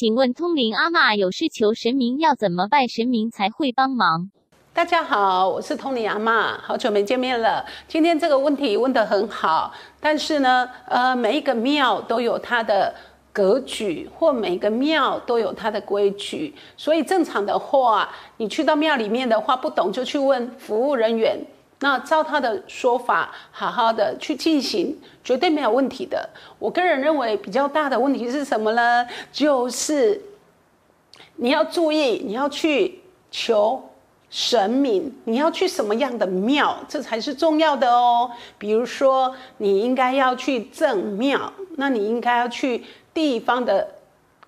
请问通灵阿嬷有事求神明要怎么拜神明才会帮忙？大家好，我是通灵阿嬷，好久没见面了。今天这个问题问得很好，但是呢，呃，每一个庙都有它的格局，或每一个庙都有它的规矩，所以正常的话，你去到庙里面的话，不懂就去问服务人员。那照他的说法，好好的去进行，绝对没有问题的。我个人认为比较大的问题是什么呢？就是你要注意，你要去求神明，你要去什么样的庙，这才是重要的哦。比如说，你应该要去正庙，那你应该要去地方的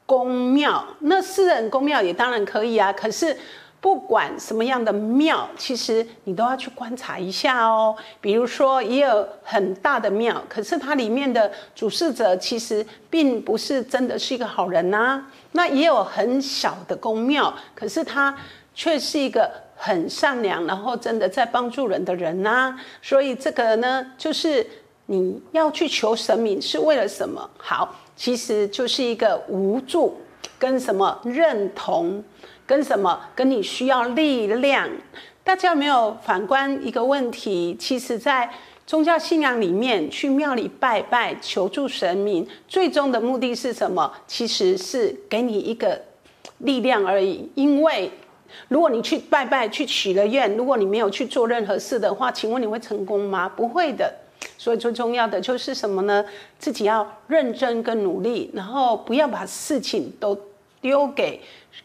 公庙，那私人公庙也当然可以啊。可是。不管什么样的庙，其实你都要去观察一下哦。比如说，也有很大的庙，可是它里面的主事者其实并不是真的是一个好人呐。那也有很小的宫庙，可是他却是一个很善良，然后真的在帮助人的人呐。所以这个呢，就是你要去求神明是为了什么？好，其实就是一个无助跟什么认同。跟什么？跟你需要力量。大家有没有反观一个问题？其实，在宗教信仰里面，去庙里拜拜、求助神明，最终的目的是什么？其实是给你一个力量而已。因为如果你去拜拜、去许了愿，如果你没有去做任何事的话，请问你会成功吗？不会的。所以最重要的就是什么呢？自己要认真跟努力，然后不要把事情都。丢给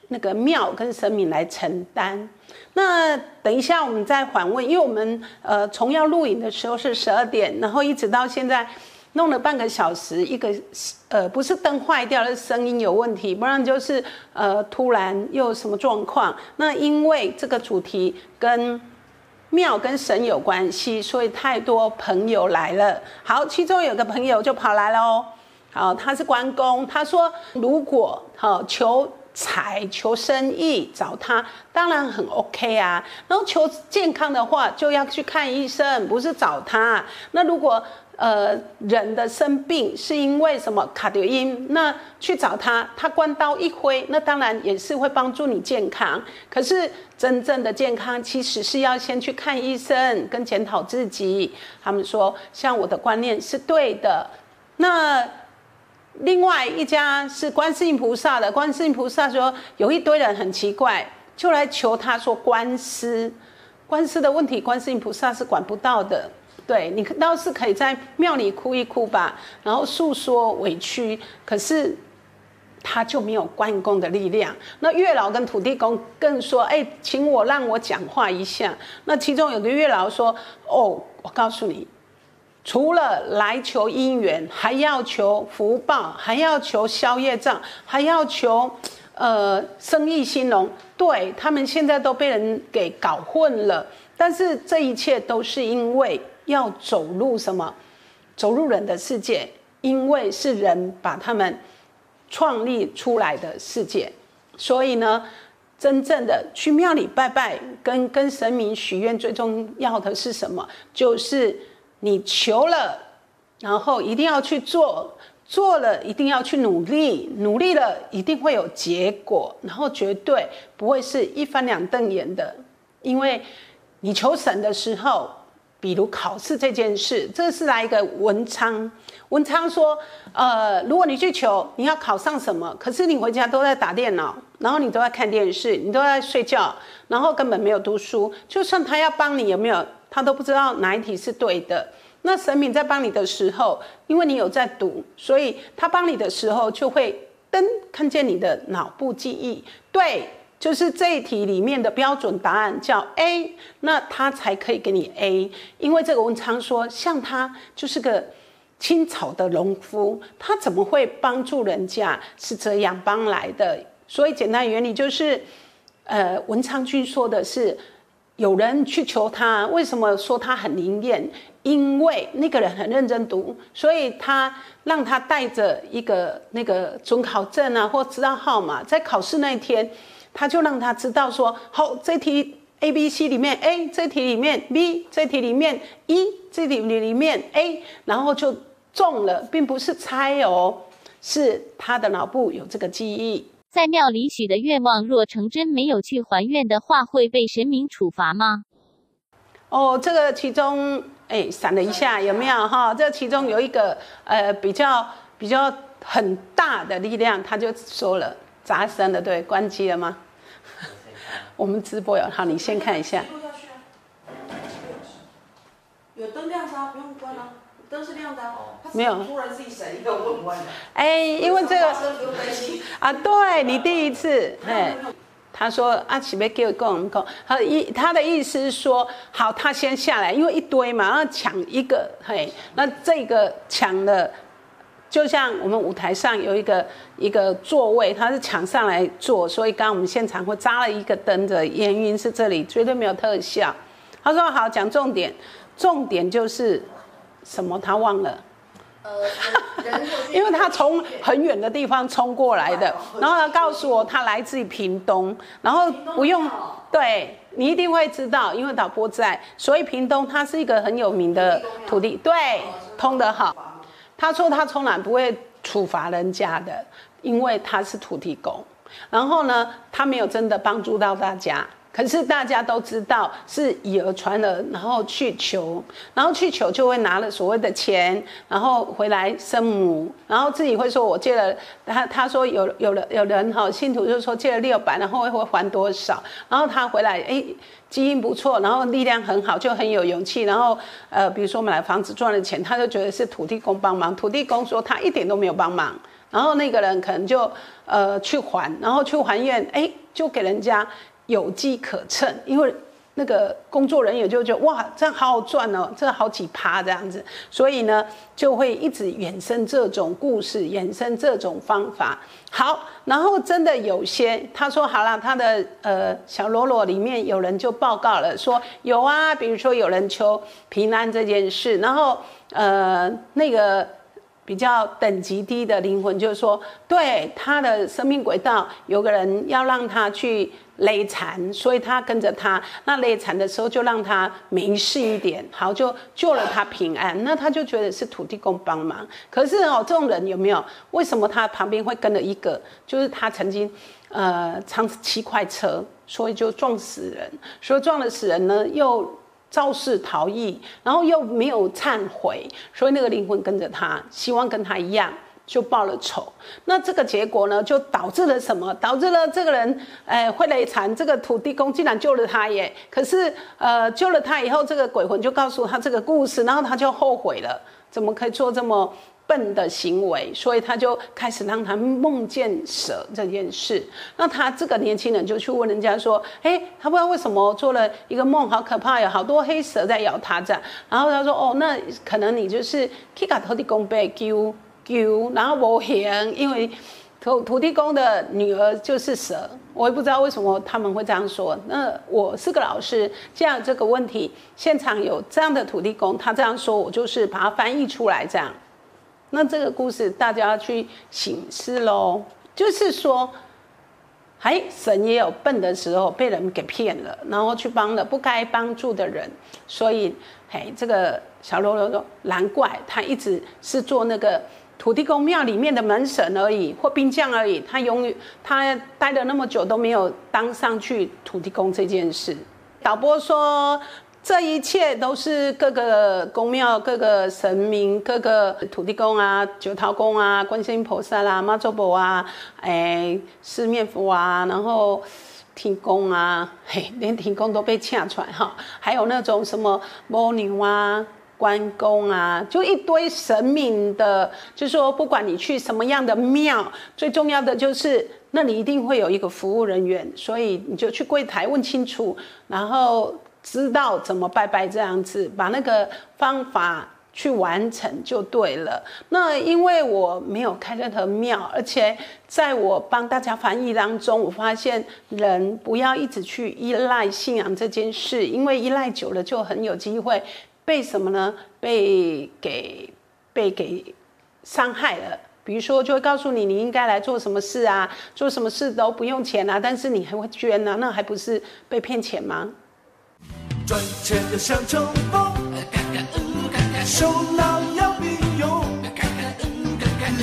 那个庙跟神明来承担。那等一下我们再反问，因为我们呃从要录影的时候是十二点，然后一直到现在弄了半个小时，一个呃不是灯坏掉了，声音有问题，不然就是呃突然又什么状况。那因为这个主题跟庙跟神有关系，所以太多朋友来了。好，其中有个朋友就跑来了哦。啊，他是关公。他说：“如果好求财、求生意，找他当然很 OK 啊。然后求健康的话，就要去看医生，不是找他。那如果呃人的生病是因为什么卡德因，那去找他，他关刀一挥，那当然也是会帮助你健康。可是真正的健康，其实是要先去看医生，跟检讨自己。他们说，像我的观念是对的，那。”另外一家是观世音菩萨的，观世音菩萨说有一堆人很奇怪，就来求他说官司，官司的问题，观世音菩萨是管不到的。对你倒是可以在庙里哭一哭吧，然后诉说委屈，可是他就没有关公的力量。那月老跟土地公更说，哎，请我让我讲话一下。那其中有个月老说，哦，我告诉你。除了来求姻缘，还要求福报，还要求消业障，还要求，呃，生意兴隆。对他们现在都被人给搞混了。但是这一切都是因为要走入什么？走入人的世界，因为是人把他们创立出来的世界。所以呢，真正的去庙里拜拜，跟跟神明许愿，最重要的是什么？就是。你求了，然后一定要去做，做了一定要去努力，努力了一定会有结果，然后绝对不会是一翻两瞪眼的。因为你求神的时候，比如考试这件事，这是来一个文昌。文昌说：“呃，如果你去求，你要考上什么？可是你回家都在打电脑，然后你都在看电视，你都在睡觉，然后根本没有读书。就算他要帮你，有没有？”他都不知道哪一题是对的。那神明在帮你的时候，因为你有在读，所以他帮你的时候就会噔看见你的脑部记忆，对，就是这一题里面的标准答案叫 A，那他才可以给你 A。因为这个文昌说，像他就是个清朝的农夫，他怎么会帮助人家？是这样帮来的。所以简单原理就是，呃，文昌君说的是。有人去求他，为什么说他很灵验？因为那个人很认真读，所以他让他带着一个那个准考证啊，或知道号码，在考试那一天，他就让他知道说：好，这题 A、B、C 里面 A，这题里面 B，这题里面 E，这题里里面 A，然后就中了，并不是猜哦，是他的脑部有这个记忆。在庙里许的愿望若成真，没有去还愿的话，会被神明处罚吗？哦，这个其中，哎，闪了一下，有没有哈？这其中有一个呃比较比较很大的力量，他就说了，砸声了，对，关机了吗？我们直播有，好，你先看一下。有灯亮着，不用关啊，灯是亮的哦。没有。突然自己闪一个，我关了。哎，因为这个啊，对你第一次，哎。他说：“阿奇别给我讲讲，他意他的意思是说，好，他先下来，因为一堆嘛，然后抢一个，嘿，那这个抢了，就像我们舞台上有一个一个座位，他是抢上来坐，所以刚刚我们现场会扎了一个灯的原因是这里绝对没有特效。他说好，讲重点，重点就是什么？他忘了。”呃 因为他从很远的地方冲过来的，然后他告诉我他来自于屏东，然后不用，对你一定会知道，因为导播在，所以屏东它是一个很有名的土地，对，通得好。他说他从来不会处罚人家的，因为他是土地公，然后呢，他没有真的帮助到大家。可是大家都知道是以讹传讹，然后去求，然后去求就会拿了所谓的钱，然后回来生母，然后自己会说我借了他，他说有有了有人哈信徒就说借了六百，然后会会还多少，然后他回来哎基因不错，然后力量很好，就很有勇气，然后呃比如说买房子赚了钱，他就觉得是土地公帮忙，土地公说他一点都没有帮忙，然后那个人可能就呃去还，然后去还愿，哎就给人家。有机可乘，因为那个工作人员就觉得哇，这样好好赚哦，这好几趴这样子，所以呢就会一直衍生这种故事，衍生这种方法。好，然后真的有些他说好了，他的呃小罗罗里面有人就报告了，说有啊，比如说有人求平安这件事，然后呃那个比较等级低的灵魂就是说，对他的生命轨道有个人要让他去。累残，所以他跟着他。那累残的时候，就让他没事一点，好就救了他平安。那他就觉得是土地公帮忙。可是哦，这种人有没有？为什么他旁边会跟了一个？就是他曾经，呃，长七块车，所以就撞死人。所以撞了死人呢，又肇事逃逸，然后又没有忏悔，所以那个灵魂跟着他，希望跟他一样。就报了仇，那这个结果呢，就导致了什么？导致了这个人，哎，会累残。这个土地公竟然救了他耶！可是，呃，救了他以后，这个鬼魂就告诉他这个故事，然后他就后悔了，怎么可以做这么笨的行为？所以他就开始让他梦见蛇这件事。那他这个年轻人就去问人家说：“哎，他不知道为什么做了一个梦，好可怕，有好多黑蛇在咬他这样。”然后他说：“哦，那可能你就是 Kika 土地公被救。”然后我行，因为土土地公的女儿就是蛇，我也不知道为什么他们会这样说。那我是个老师，这样这个问题现场有这样的土地公，他这样说，我就是把它翻译出来这样。那这个故事大家要去醒思喽，就是说，哎，神也有笨的时候，被人给骗了，然后去帮了不该帮助的人，所以，嘿，这个小罗罗说，难怪他一直是做那个。土地公庙里面的门神而已，或兵将而已，他永远他待了那么久都没有当上去土地公这件事。导播说，这一切都是各个宫庙、各个神明、各个土地公啊、九桃公啊、观世音菩萨啦、妈祖婆啊、哎四面佛啊，然后天公啊，嘿，连天公都被掐出来哈，还有那种什么母牛啊。关公啊，就一堆神明的，就说不管你去什么样的庙，最重要的就是那里一定会有一个服务人员，所以你就去柜台问清楚，然后知道怎么拜拜这样子，把那个方法去完成就对了。那因为我没有开任何庙，而且在我帮大家翻译当中，我发现人不要一直去依赖信仰这件事，因为依赖久了就很有机会。被什么呢？被给被给伤害了。比如说，就会告诉你你应该来做什么事啊，做什么事都不用钱啊，但是你还会捐啊，那还不是被骗钱吗？赚钱要像冲锋，手脑要并用，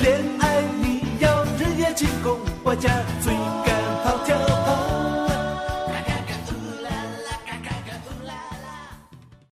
恋爱你要日夜进攻。我家最。